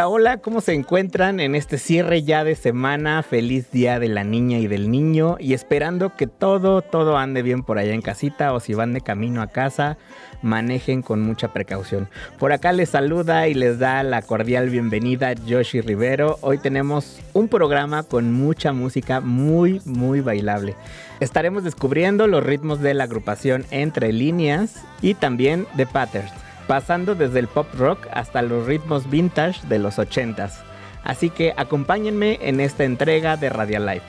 Hola, hola, ¿cómo se encuentran en este cierre ya de semana? Feliz día de la niña y del niño y esperando que todo, todo ande bien por allá en casita o si van de camino a casa, manejen con mucha precaución. Por acá les saluda y les da la cordial bienvenida Yoshi Rivero. Hoy tenemos un programa con mucha música muy, muy bailable. Estaremos descubriendo los ritmos de la agrupación Entre Líneas y también de Patterns pasando desde el pop rock hasta los ritmos vintage de los 80s. Así que acompáñenme en esta entrega de Radial Life.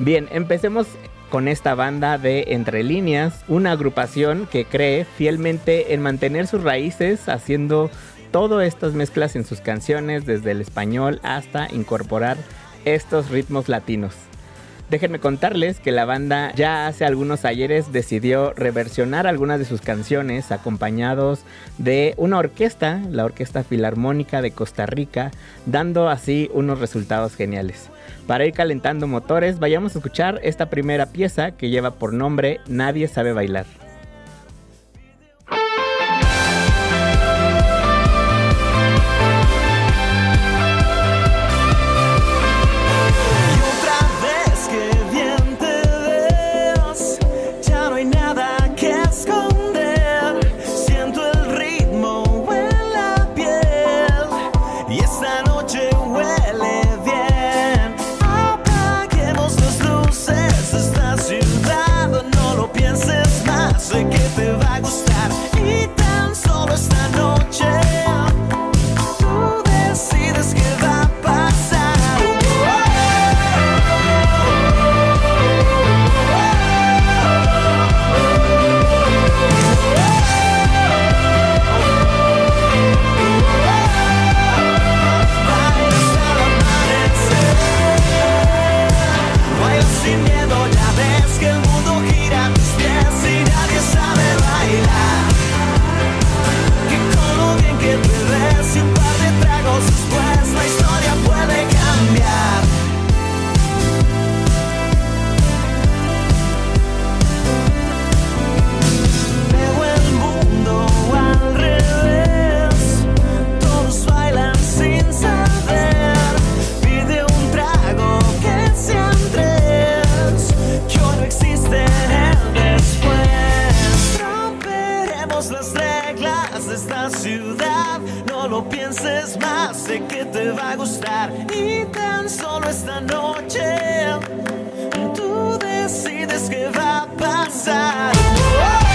Bien, empecemos con esta banda de Entre Líneas, una agrupación que cree fielmente en mantener sus raíces haciendo todas estas mezclas en sus canciones desde el español hasta incorporar estos ritmos latinos. Déjenme contarles que la banda ya hace algunos ayeres decidió reversionar algunas de sus canciones acompañados de una orquesta, la Orquesta Filarmónica de Costa Rica, dando así unos resultados geniales. Para ir calentando motores, vayamos a escuchar esta primera pieza que lleva por nombre Nadie sabe bailar. no pienses más, sé que te va a gustar. Y tan solo esta noche tú decides qué va a pasar. ¡Oh!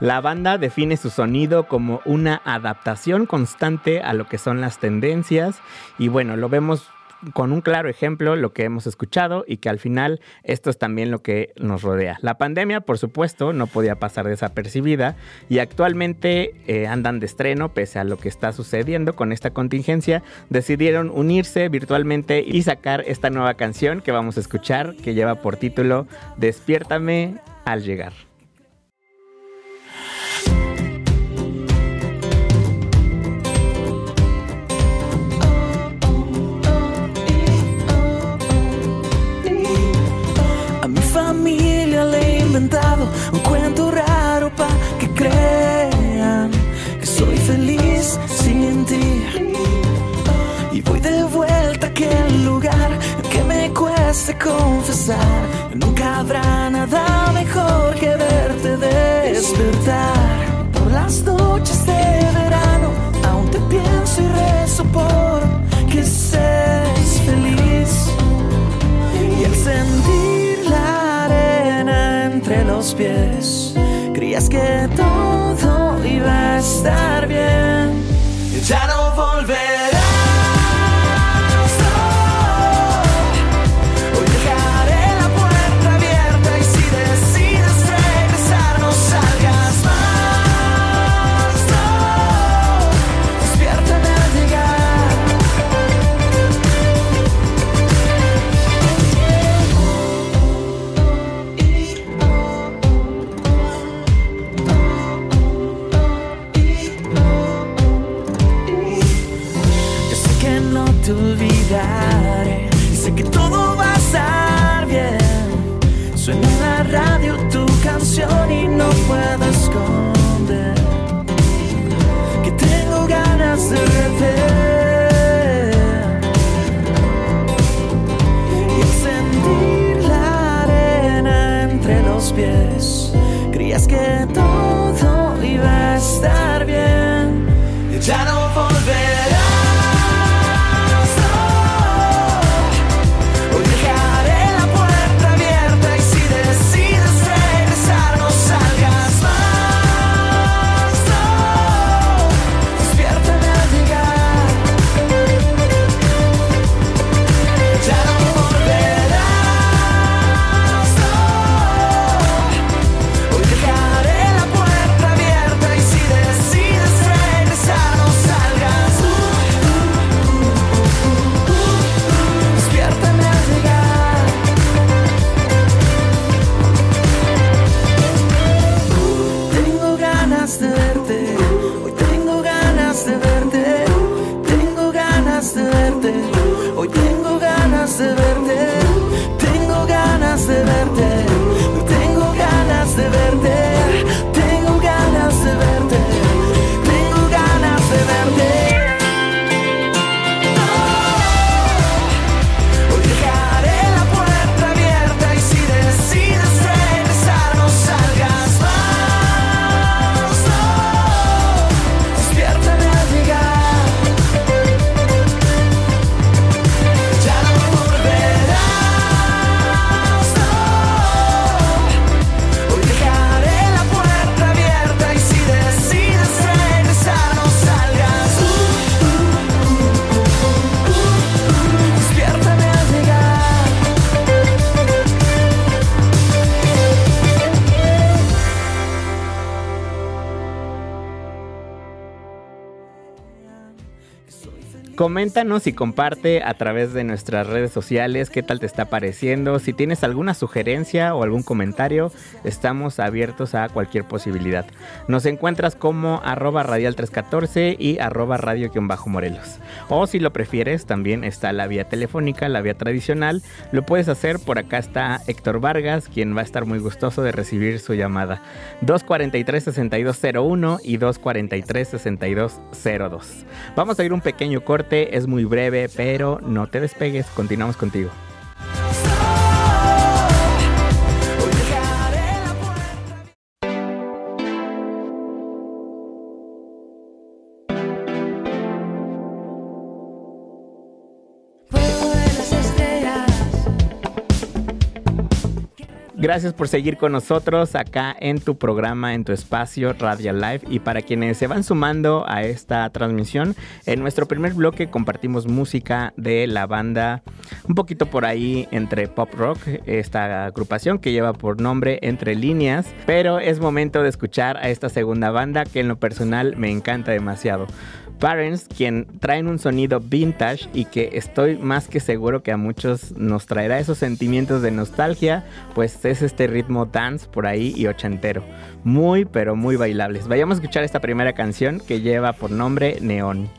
La banda define su sonido como una adaptación constante a lo que son las tendencias y bueno, lo vemos con un claro ejemplo lo que hemos escuchado y que al final esto es también lo que nos rodea. La pandemia, por supuesto, no podía pasar desapercibida y actualmente eh, andan de estreno pese a lo que está sucediendo con esta contingencia. Decidieron unirse virtualmente y sacar esta nueva canción que vamos a escuchar que lleva por título Despiértame al llegar. A minha família lhe inventado um cuento confesar. Nunca habrá nada mejor que verte despertar por las noches de verano. Aún te pienso y rezo por que seas feliz y el sentir entre los pies. Creías que todo iba a estar bien. Ya no volveré. Coméntanos y comparte a través de nuestras redes sociales qué tal te está pareciendo. Si tienes alguna sugerencia o algún comentario, estamos abiertos a cualquier posibilidad. Nos encuentras como arroba radial 314 y arroba radio-morelos. O si lo prefieres, también está la vía telefónica, la vía tradicional. Lo puedes hacer, por acá está Héctor Vargas, quien va a estar muy gustoso de recibir su llamada. 243-6201 y 243-6202. Vamos a ir un pequeño corte es muy breve, pero no te despegues, continuamos contigo. Gracias por seguir con nosotros acá en tu programa, en tu espacio Radio Live. Y para quienes se van sumando a esta transmisión, en nuestro primer bloque compartimos música de la banda un poquito por ahí entre pop rock, esta agrupación que lleva por nombre Entre Líneas. Pero es momento de escuchar a esta segunda banda que en lo personal me encanta demasiado. Parents, quien traen un sonido vintage y que estoy más que seguro que a muchos nos traerá esos sentimientos de nostalgia, pues es este ritmo dance por ahí y ochentero. Muy, pero muy bailables. Vayamos a escuchar esta primera canción que lleva por nombre Neón.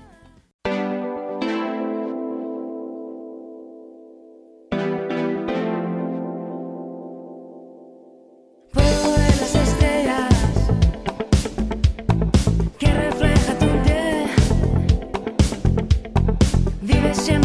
It's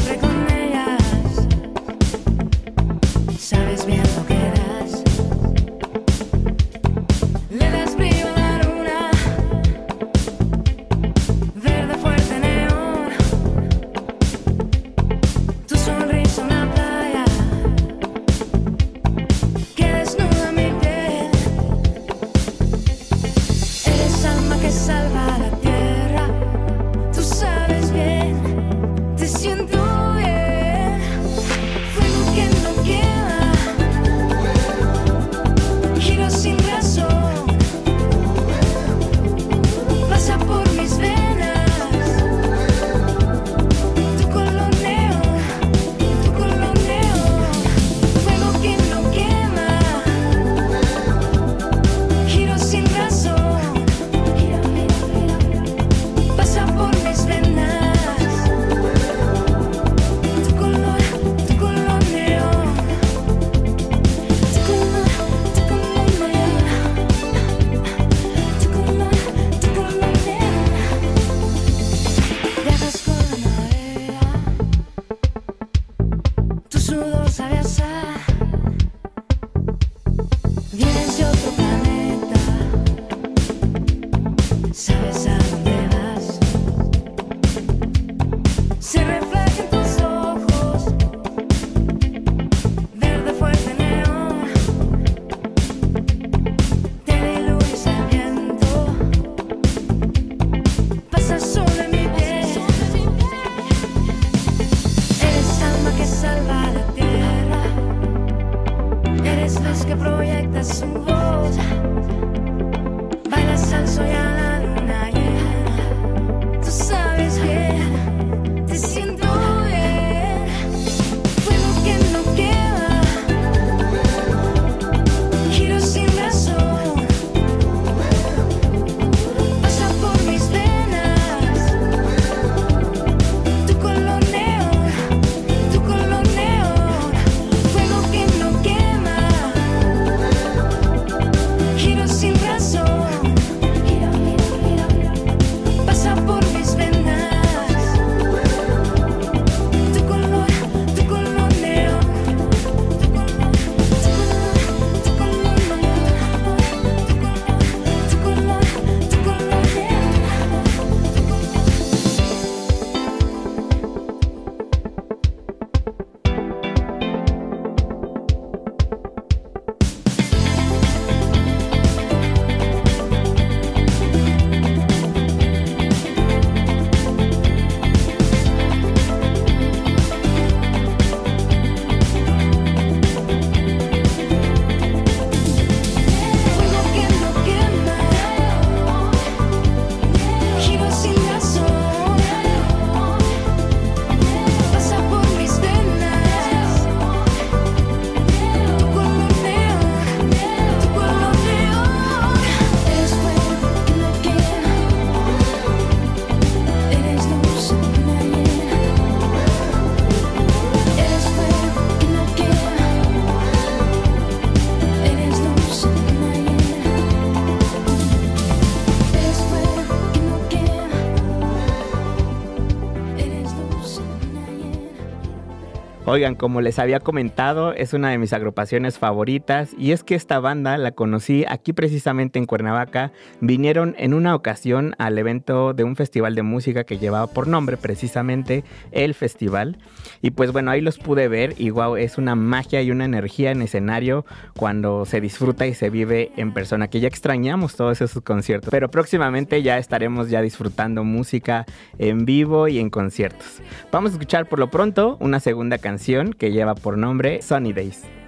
Oigan, como les había comentado, es una de mis agrupaciones favoritas y es que esta banda la conocí aquí precisamente en Cuernavaca. Vinieron en una ocasión al evento de un festival de música que llevaba por nombre precisamente el festival. Y pues bueno, ahí los pude ver y wow, es una magia y una energía en escenario cuando se disfruta y se vive en persona, que ya extrañamos todos esos conciertos. Pero próximamente ya estaremos ya disfrutando música en vivo y en conciertos. Vamos a escuchar por lo pronto una segunda canción que lleva por nombre Sunny Days.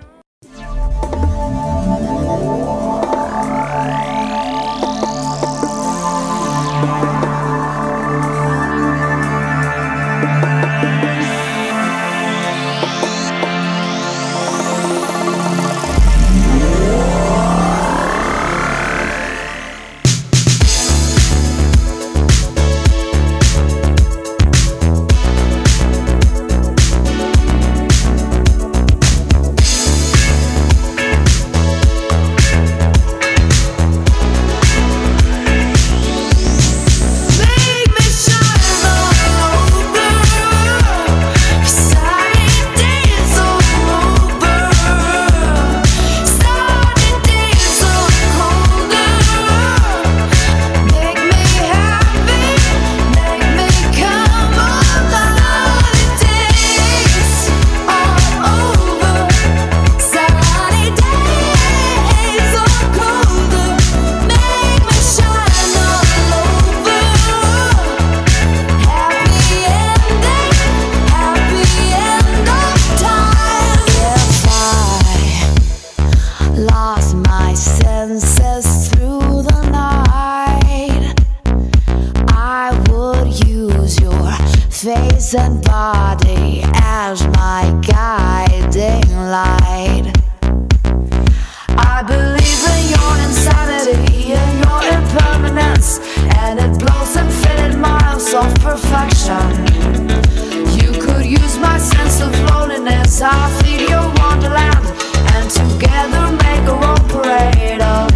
I believe in your insanity, your impermanence, and it blows infinite miles of perfection. You could use my sense of loneliness, I'll feed your wonderland, and together make a own parade of.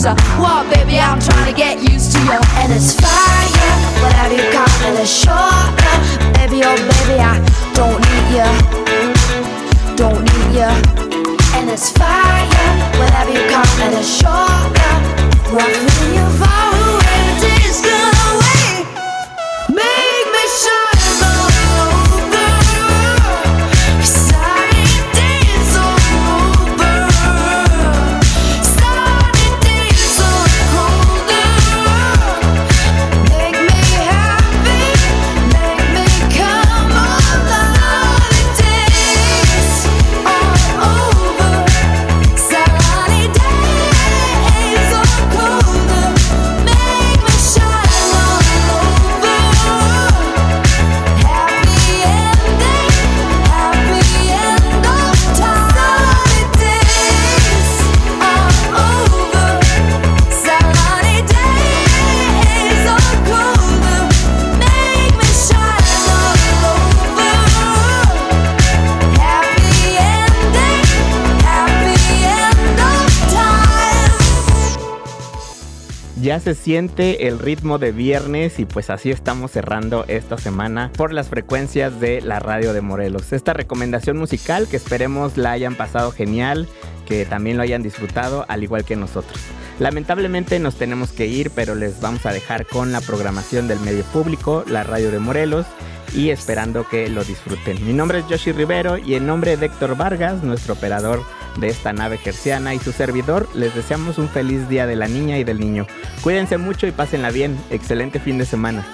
So, whoa, baby, I'm trying to get used to you. And it's fire, whatever you call it, it's shorter. Baby, oh, baby, I don't need you. Don't need you. And it's fire, whatever you call it, it's shorter. Roughly, you've always Ya se siente el ritmo de viernes y pues así estamos cerrando esta semana por las frecuencias de la radio de Morelos. Esta recomendación musical que esperemos la hayan pasado genial, que también lo hayan disfrutado al igual que nosotros. Lamentablemente nos tenemos que ir, pero les vamos a dejar con la programación del medio público, la radio de Morelos, y esperando que lo disfruten. Mi nombre es Yoshi Rivero y en nombre de Héctor Vargas, nuestro operador de esta nave gerciana y su servidor, les deseamos un feliz día de la niña y del niño. Cuídense mucho y pásenla bien. Excelente fin de semana.